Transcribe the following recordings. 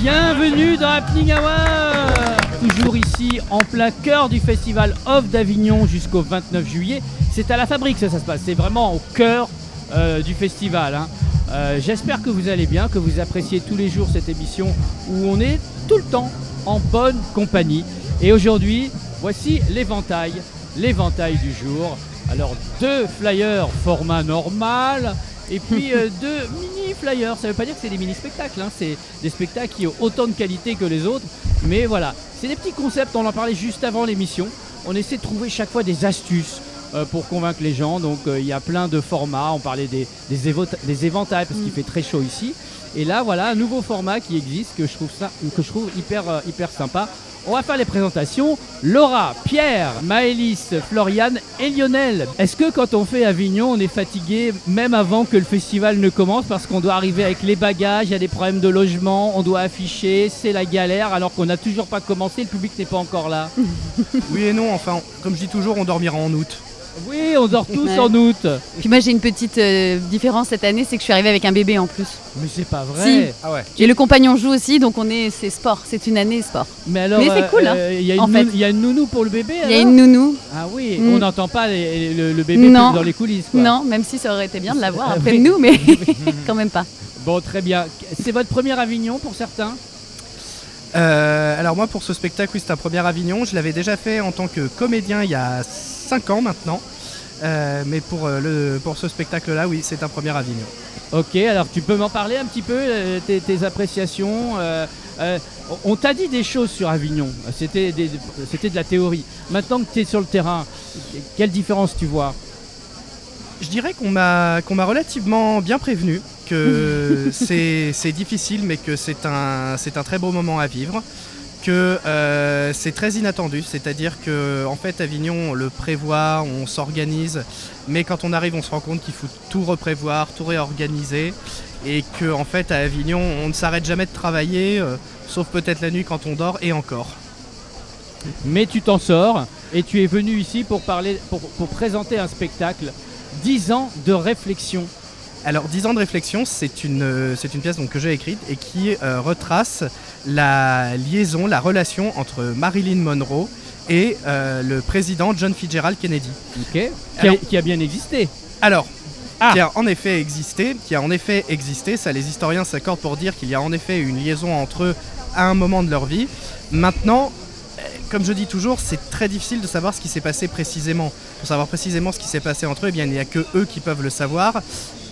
Bienvenue dans Happening Hour Toujours ici en plein cœur du festival Off d'Avignon jusqu'au 29 juillet. C'est à la fabrique que ça se passe, c'est vraiment au cœur euh, du festival. hein. Euh, J'espère que vous allez bien, que vous appréciez tous les jours cette émission où on est tout le temps en bonne compagnie. Et aujourd'hui, voici l'éventail, l'éventail du jour. Alors deux flyers format normal et puis euh, deux mini flyers. Ça veut pas dire que c'est des mini spectacles, hein. c'est des spectacles qui ont autant de qualité que les autres. Mais voilà, c'est des petits concepts. On en parlait juste avant l'émission. On essaie de trouver chaque fois des astuces euh, pour convaincre les gens. Donc euh, il y a plein de formats. On parlait des, éventails parce qu'il fait très chaud ici. Et là, voilà un nouveau format qui existe que je trouve, ça, que je trouve hyper, euh, hyper sympa. On va faire les présentations. Laura, Pierre, Maëlys, Floriane et Lionel. Est-ce que quand on fait Avignon, on est fatigué même avant que le festival ne commence parce qu'on doit arriver avec les bagages, il y a des problèmes de logement, on doit afficher, c'est la galère alors qu'on n'a toujours pas commencé, le public n'est pas encore là? Oui et non, enfin, comme je dis toujours, on dormira en août. Oui, on dort tous Ouais. en août. Puis moi j'ai une petite euh, différence cette année, c'est que je suis arrivée avec un bébé en plus. Mais c'est pas vrai. Ah ouais. Et le compagnon joue aussi, donc on est, c'est sport, c'est une année sport. Mais alors, Mais c'est cool, hein, euh, il y a une en fait. nou- il y a une nounou pour le bébé Il y a une nounou. Ah oui, Mm. on n'entend pas les- le, le bébé Non. dans les coulisses. quoi. Non, même si ça aurait été bien de l'avoir après nous, mais quand même pas. Bon, très bien. C'est votre premier Avignon pour certains? Euh, alors moi pour ce spectacle, oui c'est un premier Avignon. Je l'avais déjà fait en tant que comédien il y a 5 ans maintenant. Euh, mais pour, euh, le, pour ce spectacle-là, oui, c'est un premier Avignon. Ok, alors tu peux m'en parler un petit peu, euh, tes, tes appréciations euh, On t'a dit des choses sur Avignon, c'était de la théorie. Maintenant que tu es sur le terrain, quelle différence tu vois? Je dirais qu'on m'a qu'on m'a relativement bien prévenu que c'est difficile, mais que c'est un, c'est un très beau moment à vivre. Que euh, c'est très inattendu, c'est-à-dire que en fait Avignon on le prévoit, on s'organise, mais quand on arrive on se rend compte qu'il faut tout reprévoir, tout réorganiser, et que en fait à Avignon on ne s'arrête jamais de travailler, euh, sauf peut-être la nuit quand on dort et encore. Mais tu t'en sors et tu es venu ici pour, parler, pour, pour présenter un spectacle 10 ans de réflexion. Alors, 10 ans de réflexion, c'est une, euh, c'est une pièce donc, que j'ai écrite et qui euh, retrace la liaison, la relation entre Marilyn Monroe et euh, le président John Fitzgerald Kennedy. Ok qui, a, Alors- qui a bien existé. Alors, Ah. qui a en effet existé, qui a en effet existé, ça les historiens s'accordent pour dire qu'il y a en effet une liaison entre eux à un moment de leur vie. Maintenant, comme je dis toujours, c'est très difficile de savoir ce qui s'est passé précisément. Pour savoir précisément ce qui s'est passé entre eux, eh bien, il n'y a que eux qui peuvent le savoir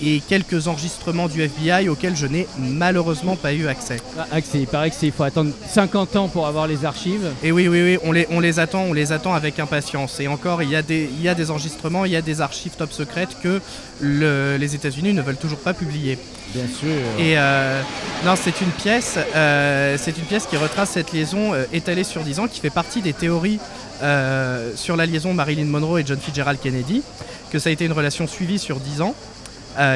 et quelques enregistrements du FBI auxquels je n'ai malheureusement pas eu accès. Ah, Axel, il paraît qu'il faut attendre 50 ans pour avoir les archives. Et oui, oui, oui, on les, on les attend, on les attend avec impatience. Et encore, il y a des, il y a des enregistrements, il y a des archives top secrètes que le- les États-Unis ne veulent toujours pas publier. Bien sûr. Et euh, non, c'est une pièce, euh, c'est une pièce qui retrace cette liaison euh, étalée sur 10 ans, qui fait partie des théories euh, sur la liaison Marilyn Monroe et John Fitzgerald Kennedy, que ça a été une relation suivie sur 10 ans,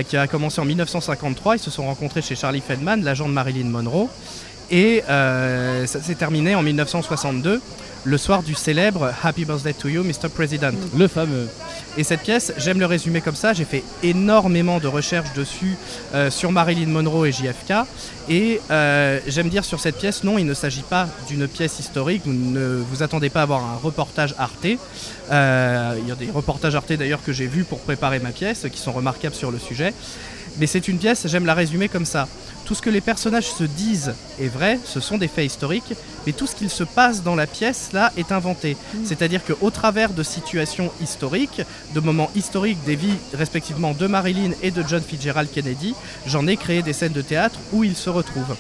qui a commencé en 1953. Ils se sont rencontrés chez Charlie Feldman, l'agent de Marilyn Monroe, et euh, ça s'est terminé en 1962, le soir du célèbre Happy Birthday to You, Mr. President. Le fameux. Et cette pièce, j'aime le résumer comme ça, j'ai fait énormément de recherches dessus euh, sur Marilyn Monroe et JFK. Et euh, j'aime dire sur cette pièce, non, il ne s'agit pas d'une pièce historique, vous ne vous attendez pas à avoir un reportage Arte. Euh, il y a des reportages Arte d'ailleurs que j'ai vus pour préparer ma pièce, qui sont remarquables sur le sujet. Mais c'est une pièce, j'aime la résumer comme ça. Tout ce que les personnages se disent est vrai, ce sont des faits historiques, mais tout ce qu'il se passe dans la pièce là est inventé. C'est-à-dire qu'au travers de situations historiques, de moments historiques des vies respectivement de Marilyn et de John Fitzgerald Kennedy, j'en ai créé des scènes de théâtre où ils se retrouvent.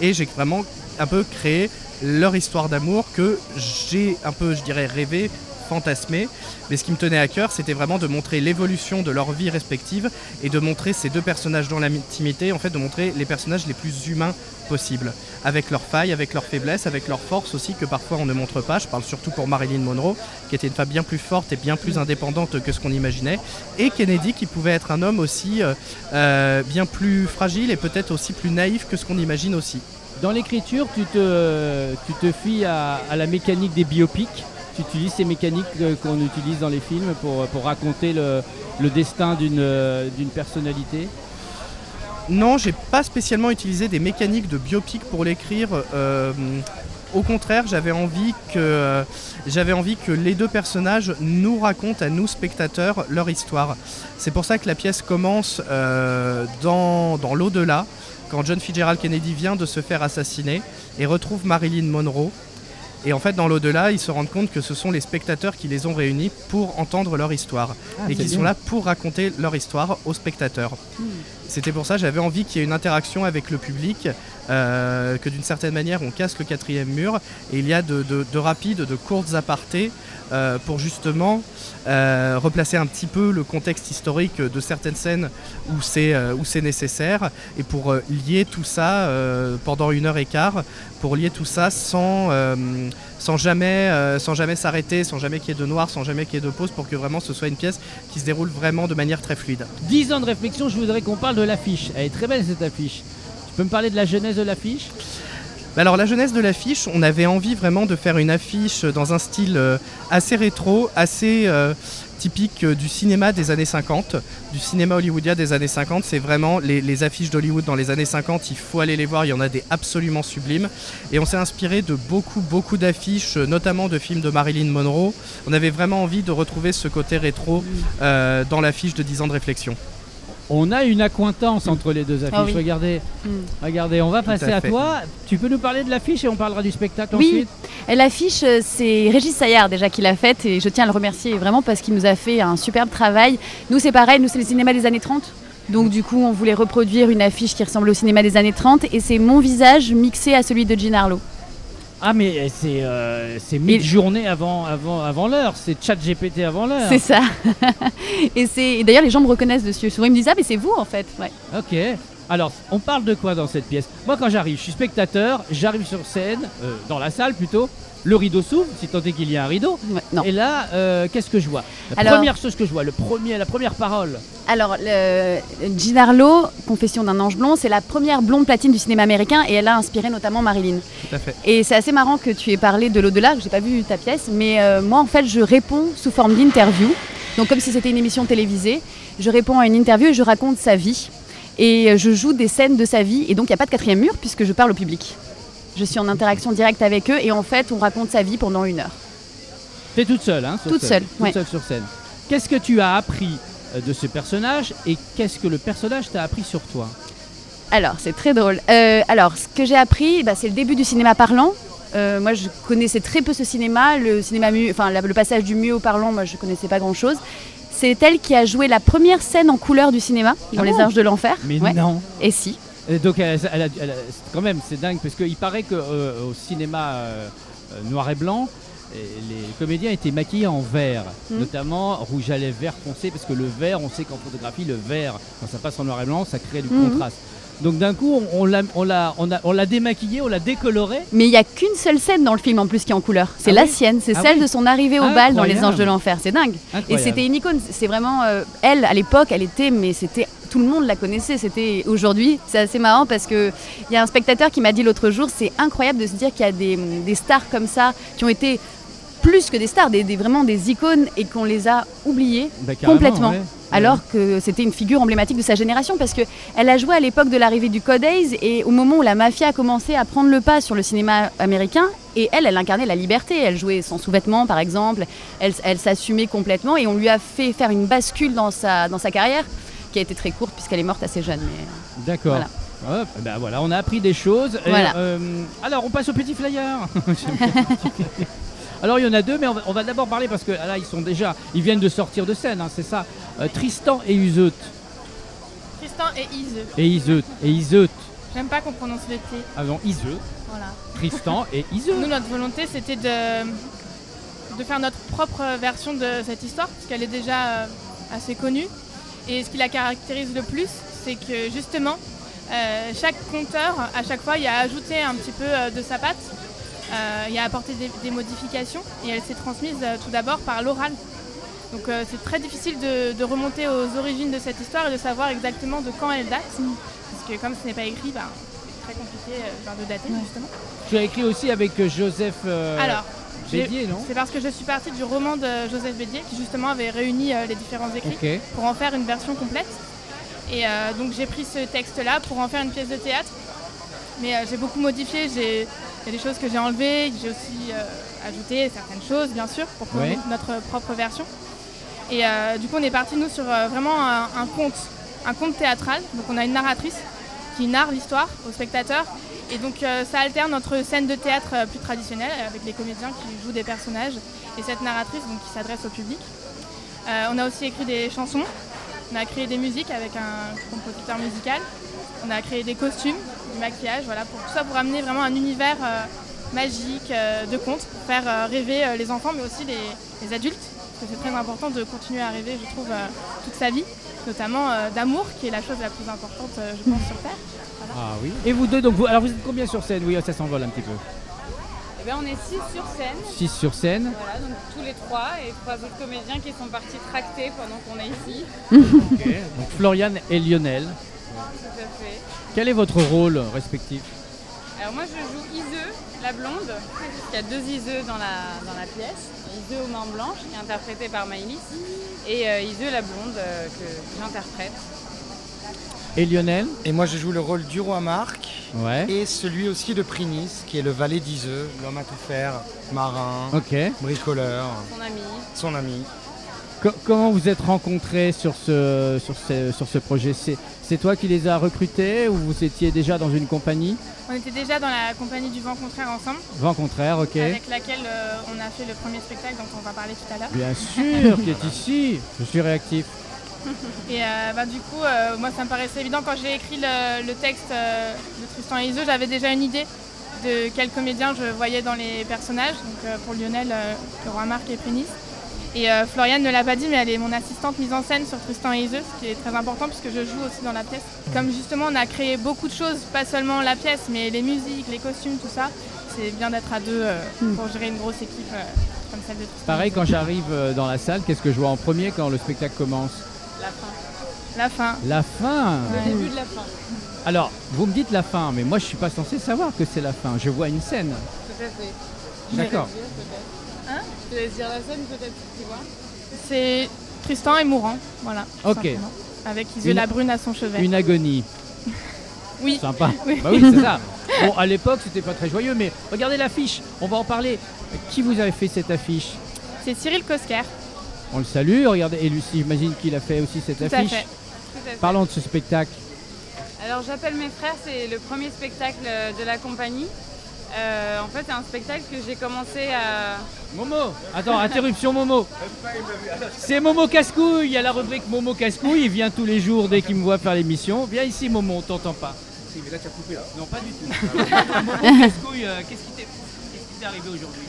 Et j'ai vraiment un peu créé leur histoire d'amour que j'ai un peu, je dirais, rêvé, fantasmé. Mais ce qui me tenait à cœur, c'était vraiment de montrer l'évolution de leur vie respective et de montrer ces deux personnages dans l'intimité, en fait, de montrer les personnages les plus humains possibles, avec leurs failles, avec leurs faiblesses, avec leurs forces aussi que parfois on ne montre pas. Je parle surtout pour Marilyn Monroe, qui était une femme bien plus forte et bien plus indépendante que ce qu'on imaginait, et Kennedy, qui pouvait être un homme aussi euh, euh, bien plus fragile et peut-être aussi plus naïf que ce qu'on imagine aussi. Dans l'écriture, tu te, tu te fies à la mécanique des biopics. Tu utilises ces mécaniques euh, qu'on utilise dans les films pour, pour raconter le, le destin d'une euh, personnalité? Non, j'ai pas spécialement utilisé des mécaniques de biopic pour l'écrire. euh, au contraire, j'avais envie que euh, j'avais envie que les deux personnages nous racontent à nous spectateurs leur histoire. C'est pour ça que la pièce commence euh, dans, dans l'au-delà, quand John Fitzgerald Kennedy vient de se faire assassiner et retrouve Marilyn Monroe. Et en fait, dans l'au-delà, ils se rendent compte que ce sont les spectateurs qui les ont réunis pour entendre leur histoire. Ah, et qui sont là pour raconter leur histoire aux spectateurs. C'était pour ça j'avais envie qu'il y ait une interaction avec le public, euh, que d'une certaine manière on casse le quatrième mur. Et il y a de, de- de rapides, de courtes apartés euh, pour justement euh, replacer un petit peu le contexte historique de certaines scènes où c'est nécessaire. Et pour lier tout ça pendant une heure et quart, pour lier tout ça sans, sans jamais euh, sans jamais s'arrêter, sans jamais qu'il y ait de noir, sans jamais qu'il y ait de pause, pour que vraiment ce soit une pièce qui se déroule vraiment de manière très fluide. 10 ans de réflexion, je voudrais qu'on parle de l'affiche. Elle est très belle cette affiche. Tu peux me parler de la genèse de l'affiche? Alors la jeunesse de l'affiche, on avait envie vraiment de faire une affiche dans un style euh, assez rétro, assez euh, typique euh, du cinéma des années 50, du cinéma hollywoodien des années 50. C'est vraiment les, affiches d'Hollywood dans les années 50, il faut aller les voir, il y en a des absolument sublimes. Et on s'est inspiré de beaucoup, beaucoup d'affiches, notamment de films de Marilyn Monroe. On avait vraiment envie de retrouver ce côté rétro dans l'affiche de 10 ans de réflexion. On a une accointance entre les deux affiches. Ah oui. Regardez, Mm. regardez, on va passer à, toi. Tu peux nous parler de l'affiche et on parlera du spectacle Oui. ensuite L'affiche, euh, c'est Régis Saillard déjà qui l'a faite et je tiens à le remercier vraiment parce qu'il nous a fait un superbe travail. Nous, c'est pareil, nous, c'est le cinéma des années 30. Donc, du coup, on voulait reproduire une affiche qui ressemble au cinéma des années 30 et c'est mon visage mixé à celui de Jean Harlow. Ah mais c'est euh, mid-journée avant, avant, avant l'heure, c'est chat GPT avant l'heure. C'est ça. et c'est et d'ailleurs, les gens me reconnaissent dessus. Souvent, ils me disent Ah, mais c'est vous en fait. Ouais. Ok. Alors, on parle de quoi dans cette pièce Moi, quand j'arrive, je suis spectateur, j'arrive sur scène, euh, dans la salle plutôt, le rideau s'ouvre, si tant est qu'il y a un rideau. Ouais, non. Et là, euh, qu'est-ce que je vois La Alors- première chose que je vois, le premier, la première parole. Alors, le- Jean Harlow, Confession d'un ange blond, c'est la première blonde platine du cinéma américain et elle a inspiré notamment Marilyn. Tout à fait. Et c'est assez marrant que tu aies parlé de l'au-delà, que j'ai pas vu ta pièce, mais euh, moi en fait je réponds sous forme d'interview. Donc comme si c'était une émission télévisée, je réponds à une interview et je raconte sa vie. Et je joue des scènes de sa vie et donc il n'y a pas de quatrième mur puisque je parle au public. Je suis en interaction directe avec eux et en fait on raconte sa vie pendant une heure. T'es toute seule, hein sur Toute scène. seule, Toute ouais. seule sur scène. Qu'est-ce que tu as appris euh, de ce personnage et qu'est-ce que le personnage t'a appris sur toi? Alors, c'est très drôle. Euh, alors, ce que j'ai appris, bah, c'est le début du cinéma parlant. Euh, moi, je connaissais très peu ce cinéma. Le, cinéma mu- enfin, la- le passage du muet au parlant, moi, je connaissais pas grand-chose. C'est elle qui a joué la première scène en couleur du cinéma dans Ah Les bon Arches de l'Enfer. Mais Ouais. non Et si. Et donc, elle a- elle a- elle a- c'est- quand même, c'est dingue parce qu'il paraît qu'au cinéma euh, euh, noir et blanc, et les comédiens étaient maquillés en vert, Mhm. notamment rouge à lèvres vert foncé, parce que le vert, on sait qu'en photographie, le vert, quand ça passe en noir et blanc, ça crée du Mhm. contraste. Donc d'un coup, on, l'a on l'a- on a- on l'a démaquillé, on l'a décoloré. Mais il n'y a qu'une seule scène dans le film en plus qui est en couleur. C'est Ah la oui sienne, c'est Ah celle oui de son arrivée au bal dans Les. Anges de l'Enfer. C'est dingue. Et c'était une icône. C'est vraiment euh, elle à l'époque, elle était, mais c'était tout le monde la connaissait. C'était aujourd'hui, c'est assez marrant parce que il y a un spectateur qui m'a dit l'autre jour, c'est incroyable de se dire qu'il y a des, des stars comme ça qui ont été plus que des stars, des, des- vraiment des icônes et qu'on les a oubliées Bah, complètement. ouais. alors que c'était une figure emblématique de sa génération parce que elle a joué à l'époque de l'arrivée du Code Ace et au moment où la mafia a commencé à prendre le pas sur le cinéma américain et elle elle incarnait la liberté elle jouait sans sous-vêtements par exemple elle, elle s'assumait complètement et on lui a fait faire une bascule dans sa, dans sa carrière qui a été très courte puisqu'elle est morte assez jeune mais D'accord. Voilà. Hop, ben voilà, on a appris des choses. Et, Voilà. euh, alors, on passe au petit flyer. Alors, il y en a deux, mais on va, on va d'abord parler parce que là, ils sont déjà, ils viennent de sortir de scène, hein, c'est ça. Euh, Tristan et Iseut. Tristan et Ise. Et Iseut. Et Iseut. J'aime pas qu'on prononce le T. Ah non, Iseut. Voilà. Tristan et Iseut. Nous, notre volonté, c'était de, de faire notre propre version de cette histoire, parce qu'elle est déjà euh, assez connue. Et ce qui la caractérise le plus, c'est que justement, euh, chaque conteur, à chaque fois, il a ajouté un petit peu de sa patte, il a apporté des, des modifications, et elle s'est transmise euh, tout d'abord par l'oral. Donc euh, c'est très difficile de, de remonter aux origines de cette histoire et de savoir exactement de quand elle date, parce que comme ce n'est pas écrit, bah, c'est très compliqué euh, ben, de dater justement. Tu as écrit aussi avec euh, Joseph euh, Alors, Bédier, non? c'est parce que je suis partie du roman de Joseph Bédier qui justement avait réuni euh, les différents écrits pour en faire une version complète. Et euh, donc j'ai pris ce texte-là pour en faire une pièce de théâtre. Mais euh, j'ai beaucoup modifié, j'ai- il y a des choses que j'ai enlevées, j'ai aussi euh, ajouté certaines choses, bien sûr, pour ait notre propre version. Et euh, du coup, on est parti, nous, sur euh, vraiment un, un conte, un conte théâtral. Donc on a une narratrice qui narre l'histoire aux spectateurs. Et donc euh, ça alterne entre scènes de théâtre plus traditionnelles, avec les comédiens qui jouent des personnages, et cette narratrice donc, qui s'adresse au public. On a aussi écrit des chansons, on a créé des musiques avec un compositeur musical, on a créé des costumes, du maquillage, voilà, pour tout ça pour amener vraiment un univers euh, magique euh, de contes, pour faire euh, rêver les enfants mais aussi les, les adultes, parce que c'est très important de continuer à rêver, je trouve, toute sa vie, notamment d'amour, qui est la chose la plus importante, je pense, sur Terre. Ah oui. Et vous deux, donc vous, alors vous êtes combien sur scène? Oui, ça s'envole un petit peu. Eh ben, on est six sur scène. 6 sur scène. Voilà, donc tous les trois et trois autres comédiens qui sont partis tracter pendant qu'on est ici. Donc Floriane et Lionel. Tout à fait. Quel est votre rôle respectif Alors moi je joue Iseu, la blonde. Il y a deux Iseux dans la, dans la pièce. Iseu aux mains blanches qui est interprétée par Maïlis et euh, Iseu la blonde euh, que j'interprète. Et Lionel Et moi, je joue le rôle du roi Marc Ouais. et celui aussi de Prinis, qui est le valet d'Iseux, l'homme à tout faire, marin, Ok. bricoleur, Son ami. son ami. Co- comment vous êtes rencontrés sur ce, sur ce, sur ce projet? C'est c'est toi qui les as recrutés ou vous étiez déjà dans une compagnie? On était déjà dans la compagnie du vent contraire ensemble, Vent contraire, ok. avec laquelle euh, on a fait le premier spectacle dont on va parler tout à l'heure. Bien sûr, qui est ici. Je suis réactif. Et euh, bah, du coup, euh, moi, ça me paraissait évident quand j'ai écrit le, le texte euh, de Tristan et Iseult, j'avais déjà une idée de quel comédien je voyais dans les personnages. Donc euh, pour Lionel, euh, le roi Marc et Prénis. Et euh, Floriane ne l'a pas dit, mais elle est mon assistante mise en scène sur Tristan et Iseult, ce qui est très important puisque je joue aussi dans la pièce. Comme justement, on a créé beaucoup de choses, pas seulement la pièce, mais les musiques, les costumes, tout ça. C'est bien d'être à deux euh, pour gérer une grosse équipe euh, comme celle de Tristan. Pareil, quand j'arrive dans la salle, qu'est-ce que je vois en premier quand le spectacle commence? La fin. La fin. La fin Le début de la fin. Alors, vous me dites la fin, mais moi je suis pas censé savoir que c'est la fin. Je vois une scène. Tout à fait. D'accord. Je te laisse dire, peut-être. Je te laisse dire la scène peut-être, tu vois. C'est Tristan est mourant, voilà. Ok. simplement. Avec Iseult Une- la brune à son chevet. Une agonie. Oui. Sympa. Oui. Bah oui, c'est ça. Bon, à l'époque, c'était pas très joyeux, mais regardez l'affiche. On va en parler. Qui vous avez fait cette affiche? C'est Cyril Kosker. On le salue. Regardez, et Lucie, j'imagine qu'il a fait aussi cette Tout à affiche. fait. Tout à fait. Parlons de ce spectacle. Alors j'appelle mes frères, c'est le premier spectacle de la compagnie. Euh, en fait c'est un spectacle que j'ai commencé à... Momo Attends, interruption Momo. C'est Momo Cascouille. Il y a la rubrique Momo Cascouille. Il vient tous les jours dès qu'il me voit faire l'émission. Viens ici Momo, on t'entend pas. Si, mais là tu as coupé là. Non, pas du tout. Momo Cascouille, euh, qu'est-ce qui t'est qu'est-ce qui t'est arrivé aujourd'hui?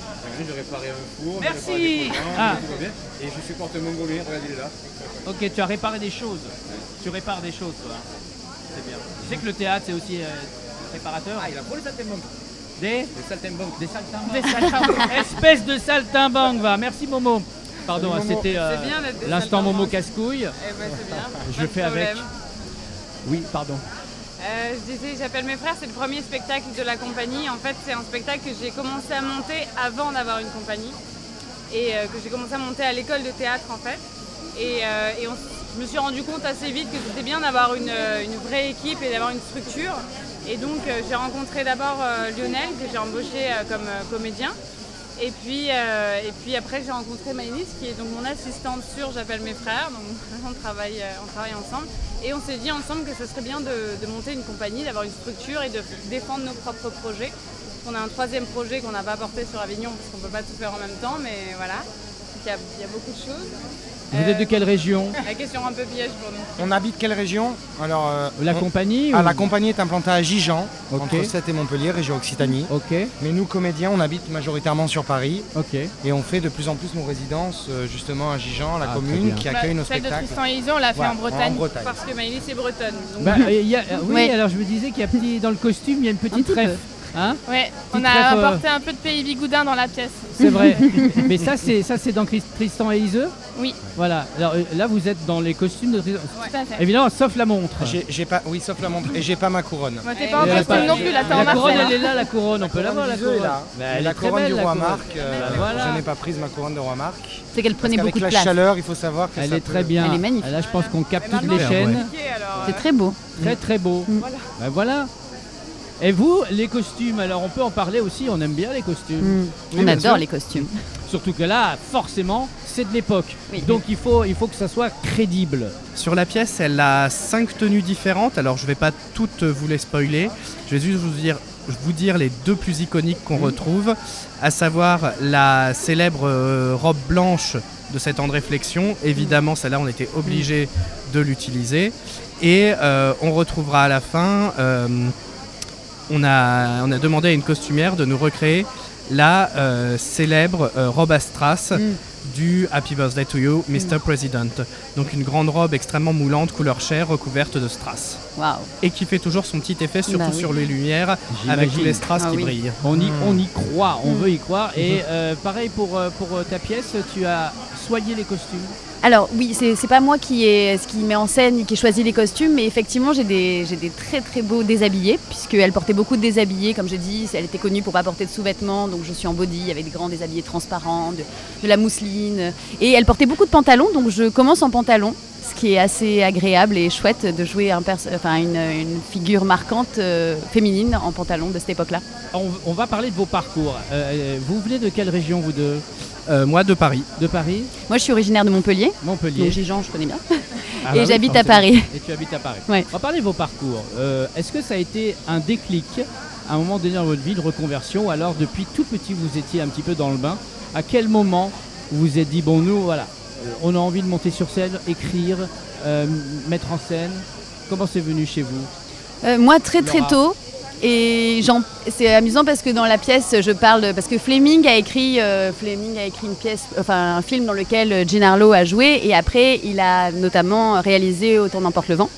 J'ai réparé un four, Merci. des courants, Ah. Et je supporte mongolien, regardez, il est là. Ok, tu as réparé des choses. Tu répares des choses, toi. C'est bien. Tu sais que le théâtre, c'est aussi euh, réparateur. Ah, il a pris les Des saltimbanques. Des saltimbanques. Des saltimbanques. Espèce de saltimbanque, va. Merci Momo. Pardon, Salut, Momo. c'était euh, C'est bien d'être des l'instant Momo saltimbanques. Cascouille. Eh ben c'est bien. Je Pas de fais avec. problème. Oui, pardon. Euh, je disais, j'appelle mes frères, c'est le premier spectacle de la compagnie. En fait, c'est un spectacle que j'ai commencé à monter avant d'avoir une compagnie et euh, que j'ai commencé à monter à l'école de théâtre en fait. Et, euh, et on s- je me suis rendu compte assez vite que c'était bien d'avoir une, euh, une vraie équipe et d'avoir une structure. Et donc, euh, j'ai rencontré d'abord euh, Lionel, que j'ai embauché euh, comme comédien. Et puis, et puis après, j'ai rencontré Maïlis, qui est donc mon assistante sur J'appelle mes frères. Donc, on travaille, on travaille ensemble. Et on s'est dit ensemble que ce serait bien de, monter une compagnie, d'avoir une structure et de défendre nos propres projets. On a un troisième projet qu'on n'a pas porté sur Avignon, parce qu'on ne peut pas tout faire en même temps, mais voilà. Il y, a, il y a beaucoup de choses. Vous êtes de Euh, quelle région La question un peu piège pour nous. On habite quelle région Alors, euh, La on- compagnie Ah, ou- la compagnie est implantée à Gijan, Ok. entre Sète et Montpellier, région Occitanie. Ok, Mais nous, comédiens, on habite majoritairement sur Paris ok. et on fait de plus en plus nos résidences euh, justement à Gijan, la Ah, très commune bien. qui Bah, accueille nos celle de spectacles. Tristan et Iseult, on l'a fait en Bretagne. Parce que Maïlis est bretonne. Donc, Bah, il y a- euh, oui, alors je me disais qu'il y a petit dans le costume, il y a une Un petite petit trèfle. Hein Ouais, on a euh, apporté un peu de pays bigoudin dans la pièce. C'est vrai. Mais ça, c'est ça, c'est dans Tristan et Iseux Oui. Voilà. Alors euh, là, vous êtes dans les costumes de Tristan. Tout à fait. Évidemment, sauf la montre. J'ai pas, oui, sauf la montre. Et j'ai pas ma couronne. Bah, t'es pas en costume pas- non plus, là, t'es en La couronne, elle est là, la couronne. On peut la voir, la Couronne. Bah, la couronne belle, du la roi couronne. Marc. voilà. Je n'ai pas prise ma couronne de roi Marc. C'est qu'elle prenait beaucoup de la chaleur, il faut savoir que Elle est très bien. Elle est magnifique. Là, je pense qu'on capte toutes les ouais. chaînes. C'est très beau. Très très beau. Mm. Bah, voilà. Et vous, les costumes, alors on peut en parler aussi, on aime bien les costumes. Mm. Oui, On adore sûr. les costumes. Surtout que là, forcément, c'est de l'époque. Oui. Donc il faut, il faut que ça soit crédible. Sur la pièce, elle a cinq tenues différentes. Alors, je vais pas toutes vous les spoiler. Je vais juste vous dire, vous dire les deux plus iconiques qu'on retrouve, à savoir la célèbre euh, robe blanche de cette temps de réflexion. Évidemment, celle-là, on était obligé de l'utiliser. Et euh, on retrouvera à la fin, euh, on, a, on a demandé à une costumière de nous recréer la euh, célèbre euh, robe à strass Mm. du Happy Birthday to You, Mr. President. Donc une grande robe extrêmement moulante, couleur chair, recouverte de strass. Et qui fait toujours son petit effet, surtout Bah oui. sur les lumières, avec tous les strass Ah qui oui. brillent. On y, Mm. on y croit, on Mm. veut y croire. Et euh, pareil pour, pour ta pièce, tu as soigné les costumes. Alors oui, c'est pas moi qui est met en scène, qui choisit les costumes, mais effectivement j'ai des, très très beaux déshabillés, puisqu'elle portait beaucoup de déshabillés, comme je dis, elle était connue pour pas porter de sous-vêtements, donc je suis en body avec des grands déshabillés transparents, de, la mousseline, et elle portait beaucoup de pantalons, donc je commence en pantalon, ce qui est assez agréable et chouette de jouer une, figure marquante euh, féminine en pantalon de cette époque-là. On, va parler de vos parcours. Euh, vous venez de quelle région, vous deux? Euh, moi de Paris. De Paris Moi je suis originaire de Montpellier, Montpellier donc Gijan je connais bien, Ah bah et oui, j'habite à. Paris. Et tu habites à Paris. Ouais. On va parler de vos parcours. Euh, Est-ce que ça a été un déclic à un moment donné dans votre vie, de reconversion ou alors depuis tout petit vous étiez un petit peu dans le bain? À quel moment vous vous êtes dit, bon nous voilà, euh, on a envie de monter sur scène, écrire, euh, mettre en scène? Comment c'est venu chez vous? Moi, très très tôt. Et c'est amusant parce que dans la pièce, je parle parce que Fleming a écrit, euh, Fleming a écrit une pièce, enfin un film dans lequel euh, Gene Harlow a joué, et après il a notamment réalisé Autant n'emporte le vent.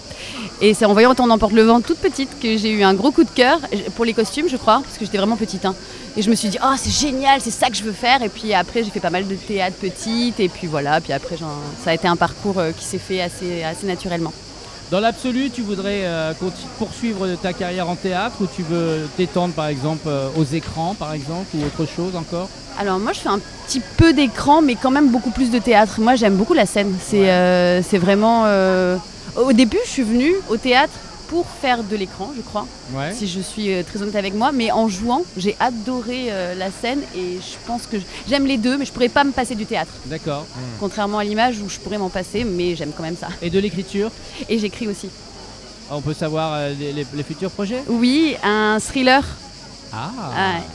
Et c'est en voyant Autant n'emporte le vent toute petite que j'ai eu un gros coup de cœur pour les costumes, je crois, parce que j'étais vraiment petite. hein. Et je me suis dit, oh c'est génial, c'est ça que je veux faire. Et puis après, j'ai fait pas mal de théâtre petite, et puis voilà. Puis après, ça a été un parcours euh, qui s'est fait assez, assez naturellement. Dans l'absolu, tu voudrais euh, poursuivre ta carrière en théâtre ou tu veux t'étendre par exemple euh, aux écrans par exemple ou autre chose encore? Alors moi je fais un petit peu d'écran mais quand même beaucoup plus de théâtre. Moi j'aime beaucoup la scène. C'est euh, vraiment... Au début je suis venue au théâtre pour faire de l'écran je crois, Ouais. si je suis euh, très honnête avec moi. Mais en jouant j'ai adoré euh, la scène et je pense que je- j'aime les deux mais je pourrais pas me passer du théâtre. D'accord. Contrairement à l'image où je pourrais m'en passer mais j'aime quand même ça. Et de l'écriture Et j'écris aussi. On peut savoir euh, les, les- les futurs projets? Oui, un thriller. Ah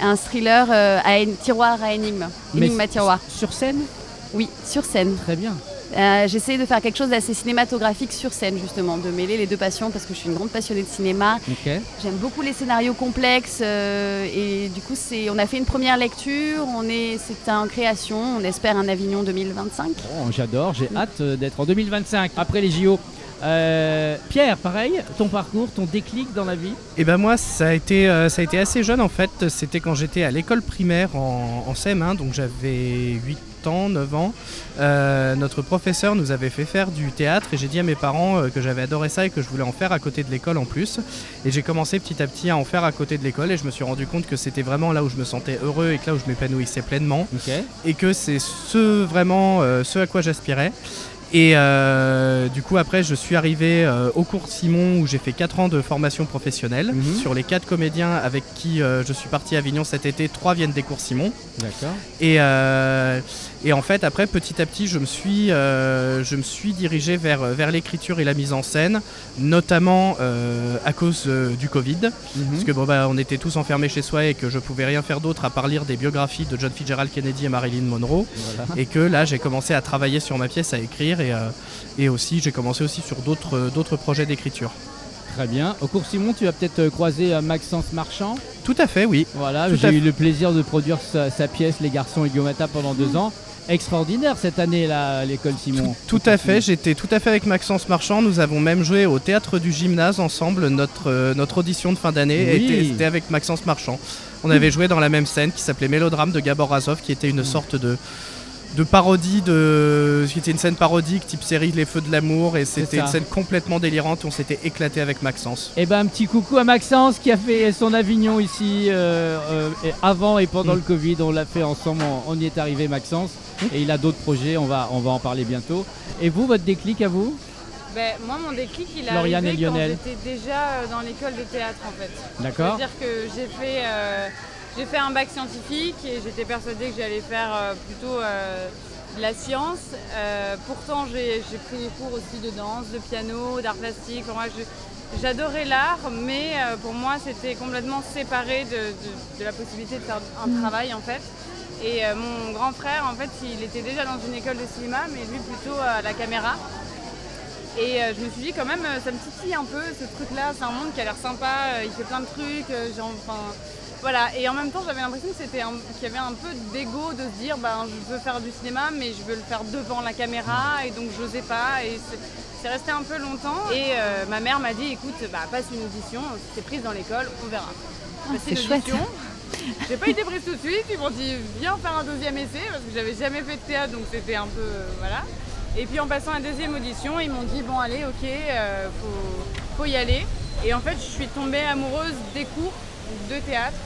Un, un thriller euh, à une tiroir à énigme. Énigme à tiroir. Sur scène? Oui, sur scène. Très bien. Euh, J'essaie de faire quelque chose d'assez cinématographique sur scène, justement, de mêler les deux passions parce que je suis une grande passionnée de cinéma. J'aime beaucoup les scénarios complexes euh, et du coup, c'est, on a fait une première lecture. On est, c'est en création. On espère un Avignon 2025. Bon, J'adore, j'ai hâte euh, d'être en 2025 après les JO. Euh, Pierre, pareil, ton parcours, ton déclic dans la vie? Et ben moi, ça a été, euh, ça a été assez jeune en fait. C'était quand j'étais à l'école primaire en, en CM1, donc j'avais 8 ans, 9 ans. Euh, notre professeur nous avait fait faire du théâtre et j'ai dit à mes parents euh, que j'avais adoré ça et que je voulais en faire à côté de l'école en plus. Et j'ai commencé petit à petit à en faire à côté de l'école et je me suis rendu compte que c'était vraiment là où je me sentais heureux et que là où je m'épanouissais pleinement et que c'est ce vraiment euh, ce à quoi j'aspirais. Et euh, du coup après je suis arrivé euh, au cours Simon où j'ai fait 4 ans de formation professionnelle. Mhm. Sur les 4 comédiens avec qui euh, je suis parti à Avignon cet été, 3 viennent des cours Simon. D'accord. Et, et en fait après petit à petit je me suis, euh, je me suis dirigé vers, vers l'écriture et la mise en scène, notamment euh, à cause euh, du Covid. Mhm. Parce que bon, bah, on était tous enfermés chez soi et que je pouvais rien faire d'autre à part lire des biographies de John Fitzgerald Kennedy et Marilyn Monroe. Voilà. Et que là, j'ai commencé à travailler sur ma pièce, à écrire et, euh, et aussi j'ai commencé aussi sur d'autres euh, projets d'écriture. Très bien. Au cours Simon, tu vas peut-être euh, euh, Maxence Marchand. Tout à fait, oui. Voilà, j'ai eu le plaisir de produire sa, sa pièce Les garçons et Guillaume pendant deux ans. Extraordinaire cette année là, à l'école Simon. Tout à fait, j'étais tout à fait avec Maxence Marchand. Nous avons même joué au théâtre du gymnase ensemble. Notre, euh, notre audition de fin d'année Oui. était, avec Maxence Marchand. On avait joué dans la même scène qui s'appelait Mélodrame de Gabor Razov, qui était une sorte de, de parodie de. qui était une scène parodique type série Les Feux de l'amour. Et c'était une scène complètement délirante. On s'était éclaté avec Maxence. Et ben un petit coucou à Maxence qui a fait son Avignon ici euh, euh, avant et pendant le Covid. On l'a fait ensemble, on, on y est arrivé Maxence. Et il a d'autres projets, on va, on va en parler bientôt. Et vous, votre déclic à vous? Ben, moi, mon déclic, il est Lauriane arrivé et quand j'étais déjà euh, dans l'école de théâtre, en fait. D'accord C'est-à-dire que j'ai fait, euh, j'ai fait un bac scientifique et j'étais persuadée que j'allais faire euh, plutôt euh, de la science. Euh, pourtant, j'ai pris des cours aussi de danse, de piano, d'art plastique. Enfin, J'adorais l'art, mais pour moi, c'était complètement séparé de, de- de la possibilité de faire un travail, en fait. Et euh, mon grand frère, en fait, il était déjà dans une école de cinéma, mais lui plutôt à la caméra. Et euh, je me suis dit quand même, ça me titille un peu ce truc-là, c'est un monde qui a l'air sympa, il fait plein de trucs, genre, enfin, voilà. Et en même temps, j'avais l'impression que c'était un- qu'il y avait un peu d'ego de se dire, ben, je veux faire du cinéma, mais je veux le faire devant la caméra, et donc j'osais pas. Et c'est- resté un peu longtemps. Et euh, ma mère m'a dit, écoute, bah, passe une audition, si t'es prise dans l'école, on verra. Passé c'est chouette. J'ai pas été prise tout de suite, ils m'ont dit viens faire un deuxième essai parce que j'avais jamais fait de théâtre donc c'était un peu euh, voilà. Et puis en passant à la deuxième audition, ils m'ont dit bon allez ok, euh, faut, faut y aller. Et en fait je suis tombée amoureuse des cours de théâtre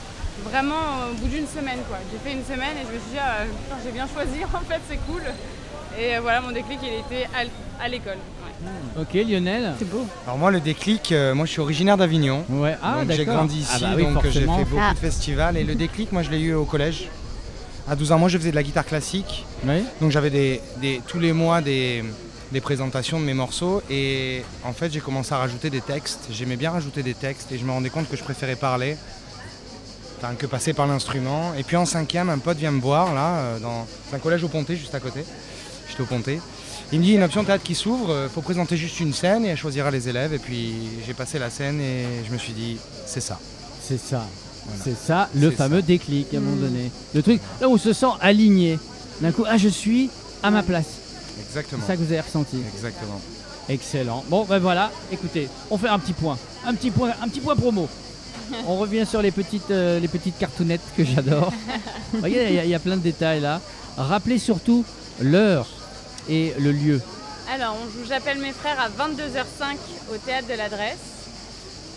vraiment au bout d'une semaine quoi. J'ai fait une semaine et je me suis dit ah, j'ai bien choisi en fait c'est cool. Et euh, voilà mon déclic il était à, l'école. ouais. Ok Lionel C'est beau. Alors moi le déclic, euh, moi je suis originaire d'Avignon. Ouais, ah donc j'ai d'accord. grandi ici, Ah bah oui, donc j'ai fait beaucoup Ah. de festivals. Et le déclic, moi je l'ai eu au collège. À 12 ans, moi je faisais de la guitare classique. Oui. Donc j'avais des, des- tous les mois des, des présentations de mes morceaux. Et en fait j'ai commencé à rajouter des textes. J'aimais bien rajouter des textes et je me rendais compte que je préférais parler enfin, que passer par l'instrument. Et puis en cinquième, un pote vient me voir là, euh, dans un collège au Pontet, juste à côté. J'étais au Pontet. Il me dit une option théâtre qui s'ouvre, il faut présenter juste une scène et elle choisira les élèves. Et puis j'ai passé la scène et je me suis dit, c'est ça. C'est ça. Voilà. C'est ça, le fameux déclic à un moment donné. Le truc, là où on se sent aligné. D'un coup, ah je suis à ma place. Exactement. C'est ça que vous avez ressenti. Exactement. Excellent. Bon, ben voilà, écoutez, on fait un petit point. Un petit point, un petit point promo. On revient sur les petites, euh, les petites cartounettes que j'adore. Regardez, il y a- il y, a plein de détails là. Rappelez surtout l'heure et le lieu. Alors, on joue J'appelle mes frères à 22h05 au théâtre de l'adresse.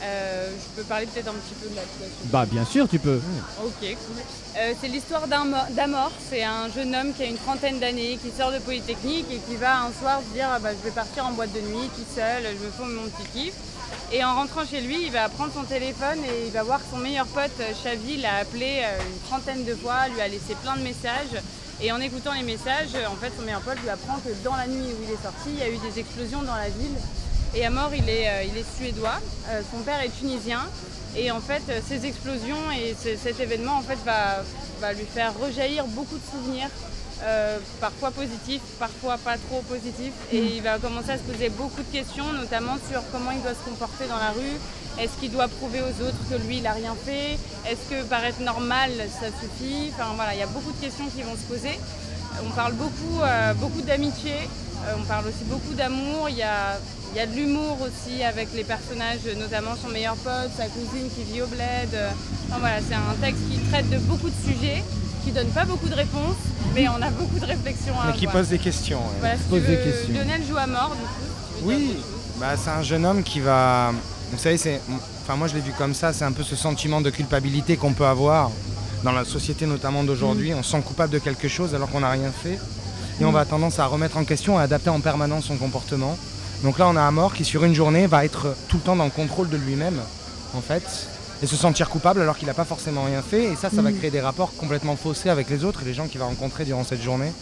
Euh, je peux parler peut-être un petit peu de la situation. Bah bien sûr, tu peux. Ok, cool. Euh, c'est l'histoire d'Amor. C'est un jeune homme qui a une trentaine d'années, qui sort de Polytechnique et qui va un soir se dire ah bah, je vais partir en boîte de nuit tout seul, je me fais mon petit kiff. Et en rentrant chez lui, il va prendre son téléphone et il va voir son meilleur pote, euh, Chavi, l'a appelé euh, une trentaine de fois, lui a laissé plein de messages. Et en écoutant les messages, euh, en fait, son meilleur pote lui apprend que dans la nuit où il est sorti, il y a eu des explosions dans la ville. Et est, euh, il est suédois, son père est tunisien. Et en fait, ces explosions et ce- cet événement en fait, va lui faire rejaillir beaucoup de souvenirs, euh, parfois positifs, parfois pas trop positifs. Et il va commencer à se poser beaucoup de questions, notamment sur comment il doit se comporter dans la rue. Est-ce qu'il doit prouver aux autres que lui, il n'a rien fait? Est-ce que paraître normal, ça suffit? Enfin voilà, il y a beaucoup de questions qui vont se poser. On parle beaucoup, euh, beaucoup d'amitié, euh, on parle aussi beaucoup d'amour. Il y a, il y a de l'humour aussi avec les personnages, notamment son meilleur pote, sa cousine qui vit au bled. Enfin, voilà, c'est un texte qui traite de beaucoup de sujets, qui donne pas beaucoup de réponses, mais on a beaucoup de réflexions à Mais qui avoir. pose des questions. ouais. Voilà, si Pose des questions. Lionel joue à mort, du coup. Oui, bah, c'est un jeune homme qui va. Vous savez, c'est. Enfin, moi, je l'ai vu comme ça. C'est un peu ce sentiment de culpabilité qu'on peut avoir dans la société, notamment d'aujourd'hui. On se sent coupable de quelque chose alors qu'on n'a rien fait. Et on va tendance à remettre en question, à adapter en permanence son comportement. Donc là, on a un mort qui, sur une journée, va être tout le temps dans le contrôle de lui-même, en fait, et se sentir coupable alors qu'il n'a pas forcément rien fait. Et ça, ça va créer des rapports complètement faussés avec les autres et les gens qu'il va rencontrer durant cette journée.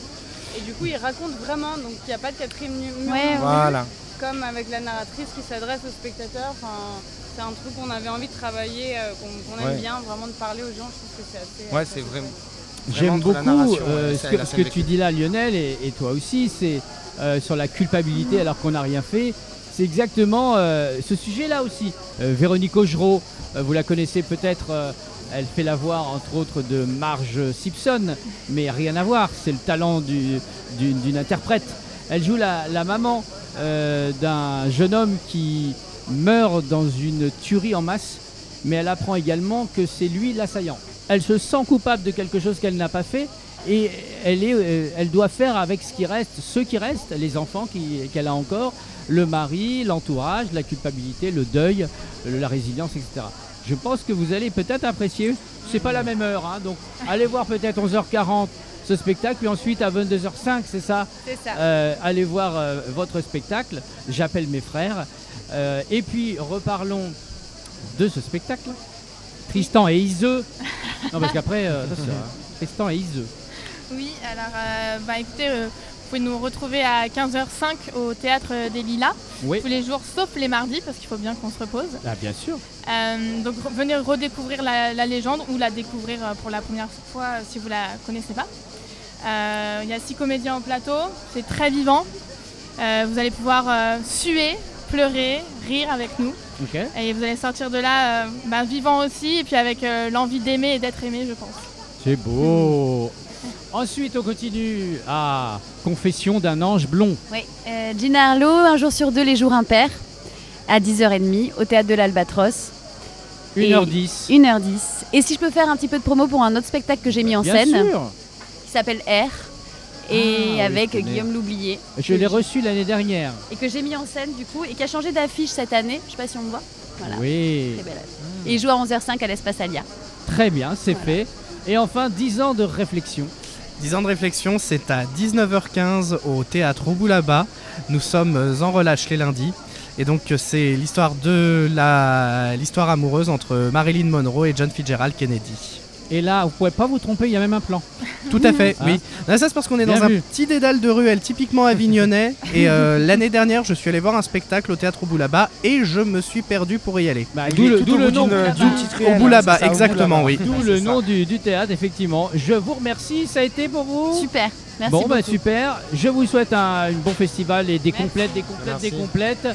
Et du coup, il raconte vraiment, donc il n'y a pas de quatrième nu- mur Ouais, Voilà. comme avec la narratrice qui s'adresse aux spectateurs. Enfin, c'est un truc qu'on avait envie de travailler, euh, qu'on aime Ouais. bien, vraiment de parler aux gens. Je trouve que c'est assez. Ouais, c'est vraiment. J'aime beaucoup euh, ce que, ce tu dis là, Lionel, et, et toi aussi, c'est euh, sur la culpabilité alors qu'on n'a rien fait. C'est exactement euh, ce sujet-là aussi. Euh, Véronique Augereau, euh, vous la connaissez peut-être, Elle fait la voix, entre autres, de Marge Simpson, mais rien à voir, c'est le talent du- d'une interprète. Elle joue la, la maman d'un jeune homme qui meurt dans une tuerie en masse, mais elle apprend également que c'est lui l'assaillant. Elle se sent coupable de quelque chose qu'elle n'a pas fait et elle, est, euh, elle doit faire avec ce qui reste, ceux qui restent, les enfants qu'elle a encore, le mari, l'entourage, la culpabilité, le deuil, la résilience, etc. Je pense que vous allez peut-être apprécier. C'est pas la même heure, hein, donc allez voir peut-être 11h40 ce spectacle, puis ensuite à 22h05, c'est ça? C'est ça. euh, allez voir euh, votre spectacle, j'appelle mes frères. Euh, et puis reparlons de ce spectacle. Tristan et Iseux. Non parce qu'après. Tristan et Iseux. Oui, alors euh, bah, écoutez, euh, vous pouvez nous retrouver à 15h05 au Théâtre des Lilas, Oui. tous les jours sauf les mardis parce qu'il faut bien qu'on se repose. Ah bien sûr. Euh, donc venez redécouvrir la, la légende ou la découvrir pour la première fois si vous la connaissez pas. Il y a six comédiens au plateau, c'est très vivant. Vous allez pouvoir suer, pleurer, rire avec nous. Et vous allez sortir de là bah, vivant aussi et puis avec l'envie d'aimer et d'être aimé je pense. C'est beau. Ensuite, on continue. Ah, Confession d'un ange blond. Oui, euh, Gina Harlow, un jour sur deux, les jours impairs, à 10h30, au théâtre de l'Albatros. Et 1h10. 1h10. Et si je peux faire un petit peu de promo pour un autre spectacle que j'ai mis en Bien scène, sûr. qui s'appelle R, et Ah, avec. Guillaume Loublier. Je l'ai reçu l'année dernière. Et que j'ai mis en scène du coup, et qui a changé d'affiche cette année. Je sais pas si on me voit. Voilà. Oui. Très belle. Et il joue à 11h05 à l'Espace Alia. Très bien, c'est Voilà. fait. Et enfin, 10 ans de réflexion. 10 ans de réflexion, c'est à 19h15 au théâtre au Boulaba. Nous sommes euh, en relâche les lundis. Et donc euh, c'est l'histoire de l'histoire amoureuse entre Marilyn Monroe et John Fitzgerald Kennedy. Et là, vous pouvez pas vous tromper, il y a même un plan. Tout à fait, Ah. oui. Là, ça c'est parce qu'on est Bien dans vu. un petit dédale de ruelle typiquement avignonnais. et euh, l'année dernière, je suis allé voir un spectacle au théâtre au Boulaba et je me suis perdu pour y aller. Bah, d'où le, nom. Au Boulaba, hein, au exactement, Boulaba. oui. D'où le nom du, du théâtre, effectivement. Je vous remercie, ça a été pour vous Super. Merci Bon, bah beaucoup. super. Je vous souhaite un, un bon festival et des Merci. complètes, des complètes, Merci. des complètes.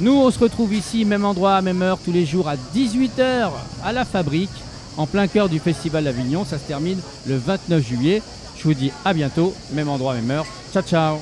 Nous, on se retrouve ici, même endroit, même heure, tous les jours à 18h à la Fabrique, en plein cœur du Festival Avignon. Ça se termine le 29 juillet. Je vous dis à bientôt, même endroit, même heure. Ciao, ciao.